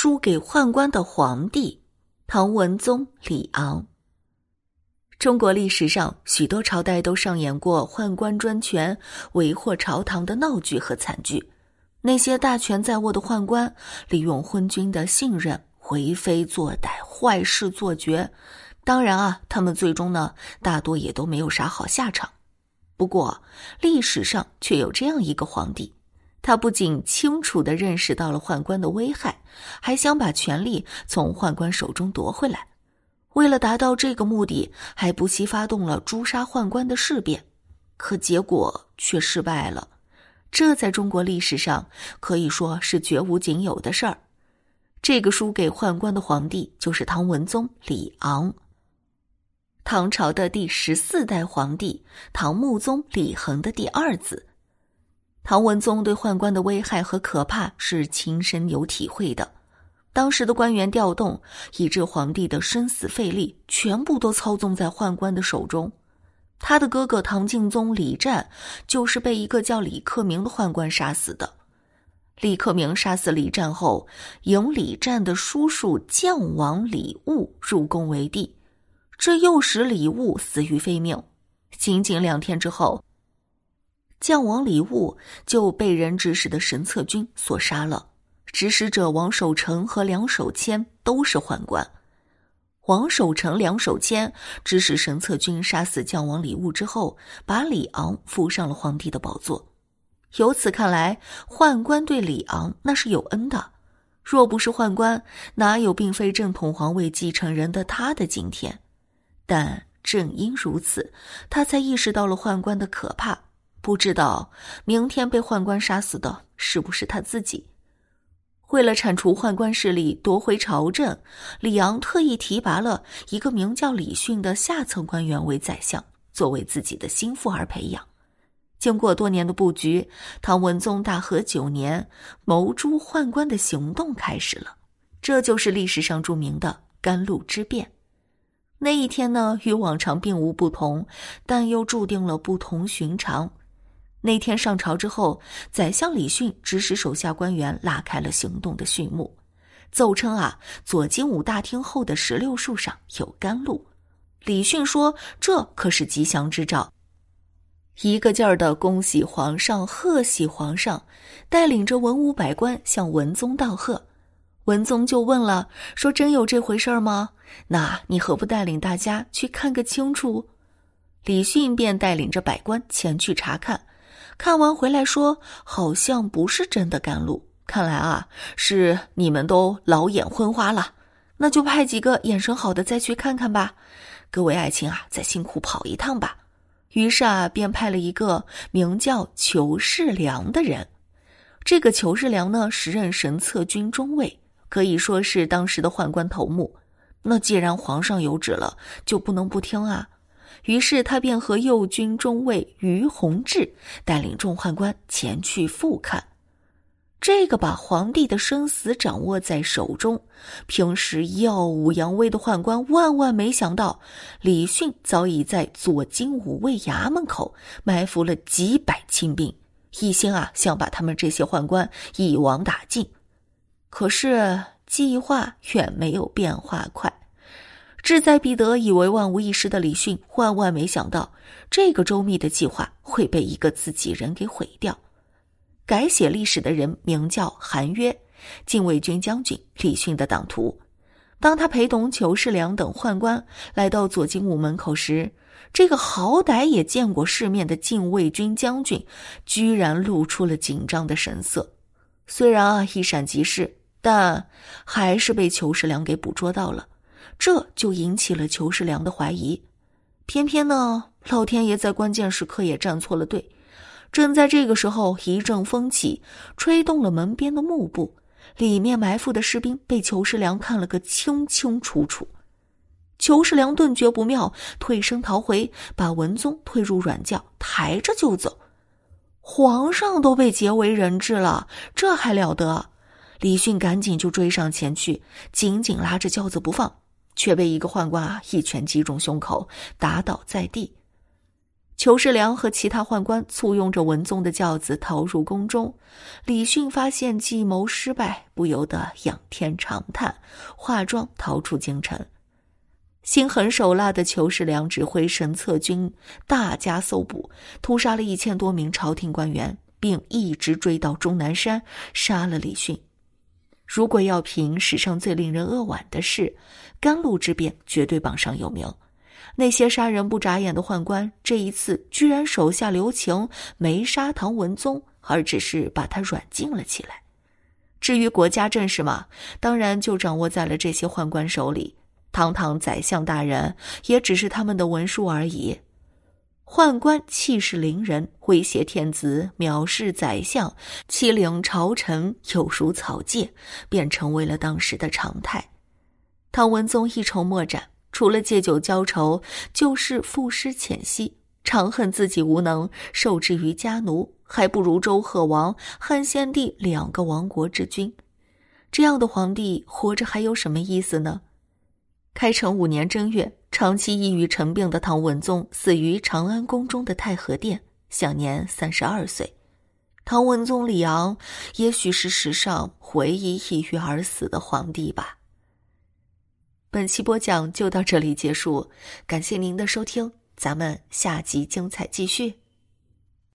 输给宦官的皇帝唐文宗李昂。中国历史上许多朝代都上演过宦官专权、为祸朝堂的闹剧和惨剧。那些大权在握的宦官，利用昏君的信任，为非作歹、坏事做绝。当然啊，他们最终呢，大多也都没有啥好下场。不过，历史上却有这样一个皇帝。他不仅清楚的认识到了宦官的危害，还想把权力从宦官手中夺回来。为了达到这个目的，还不惜发动了诛杀宦官的事变，可结果却失败了。这在中国历史上可以说是绝无仅有的事儿。这个输给宦官的皇帝就是唐文宗李昂，唐朝的第十四代皇帝，唐穆宗李恒的第二子。唐文宗对宦官的危害和可怕是亲身有体会的。当时的官员调动，以致皇帝的生死费力全部都操纵在宦官的手中。他的哥哥唐敬宗李湛就是被一个叫李克明的宦官杀死的。李克明杀死李湛后，迎李湛的叔叔将王李悟入宫为帝，这又使李悟死于非命。仅仅两天之后。将王李悟就被人指使的神策军所杀了。指使者王守成和梁守谦都是宦官。王守成、梁守谦指使神策军杀死将王李悟之后，把李昂扶上了皇帝的宝座。由此看来，宦官对李昂那是有恩的。若不是宦官，哪有并非正统皇位继承人的他的今天？但正因如此，他才意识到了宦官的可怕。不知道明天被宦官杀死的是不是他自己？为了铲除宦官势力，夺回朝政，李昂特意提拔了一个名叫李训的下层官员为宰相，作为自己的心腹而培养。经过多年的布局，唐文宗大和九年，谋诛宦官的行动开始了。这就是历史上著名的甘露之变。那一天呢，与往常并无不同，但又注定了不同寻常。那天上朝之后，宰相李训指使手下官员拉开了行动的序幕，奏称啊，左金吾大厅后的石榴树上有甘露。李训说：“这可是吉祥之兆。”一个劲儿的恭喜皇上，贺喜皇上，带领着文武百官向文宗道贺。文宗就问了：“说真有这回事吗？那你何不带领大家去看个清楚？”李训便带领着百官前去查看。看完回来，说好像不是真的甘露，看来啊是你们都老眼昏花了。那就派几个眼神好的再去看看吧。各位爱卿啊，再辛苦跑一趟吧。于是啊，便派了一个名叫裘世良的人。这个裘世良呢，时任神策军中尉，可以说是当时的宦官头目。那既然皇上有旨了，就不能不听啊。于是他便和右军中尉于洪志带领众宦官前去复看。这个把皇帝的生死掌握在手中、平时耀武扬威的宦官，万万没想到，李训早已在左金吾卫衙门口埋伏了几百亲兵，一心啊想把他们这些宦官一网打尽。可是计划远没有变化快。志在必得、以为万无一失的李训，万万没想到，这个周密的计划会被一个自己人给毁掉。改写历史的人名叫韩约，禁卫军将军李训的党徒。当他陪同裘世良等宦官来到左金吾门口时，这个好歹也见过世面的禁卫军将军，居然露出了紧张的神色。虽然啊一闪即逝，但还是被裘世良给捕捉到了。这就引起了裘世良的怀疑，偏偏呢，老天爷在关键时刻也站错了队。正在这个时候，一阵风起，吹动了门边的幕布，里面埋伏的士兵被裘世良看了个清清楚楚。裘世良顿觉不妙，退身逃回，把文宗推入软轿，抬着就走。皇上都被劫为人质了，这还了得？李训赶紧就追上前去，紧紧拉着轿子不放。却被一个宦官啊一拳击中胸口，打倒在地。裘世良和其他宦官簇拥着文宗的轿子逃入宫中，李训发现计谋失败，不由得仰天长叹，化妆逃出京城。心狠手辣的裘世良指挥神策军大加搜捕，屠杀了一千多名朝廷官员，并一直追到终南山，杀了李训。如果要评史上最令人扼腕的事，甘露之变绝对榜上有名。那些杀人不眨眼的宦官，这一次居然手下留情，没杀唐文宗，而只是把他软禁了起来。至于国家政事嘛，当然就掌握在了这些宦官手里。堂堂宰相大人，也只是他们的文书而已。宦官气势凌人，威胁天子，藐视宰相，欺凌朝臣，有如草芥，便成为了当时的常态。唐文宗一筹莫展。除了借酒浇愁，就是赋诗遣戏，长恨自己无能，受制于家奴，还不如周贺王、汉献帝两个亡国之君。这样的皇帝活着还有什么意思呢？开成五年正月，长期抑郁成病的唐文宗死于长安宫中的太和殿，享年三十二岁。唐文宗李昂，也许是史上唯一抑郁而死的皇帝吧。本期播讲就到这里结束，感谢您的收听，咱们下集精彩继续。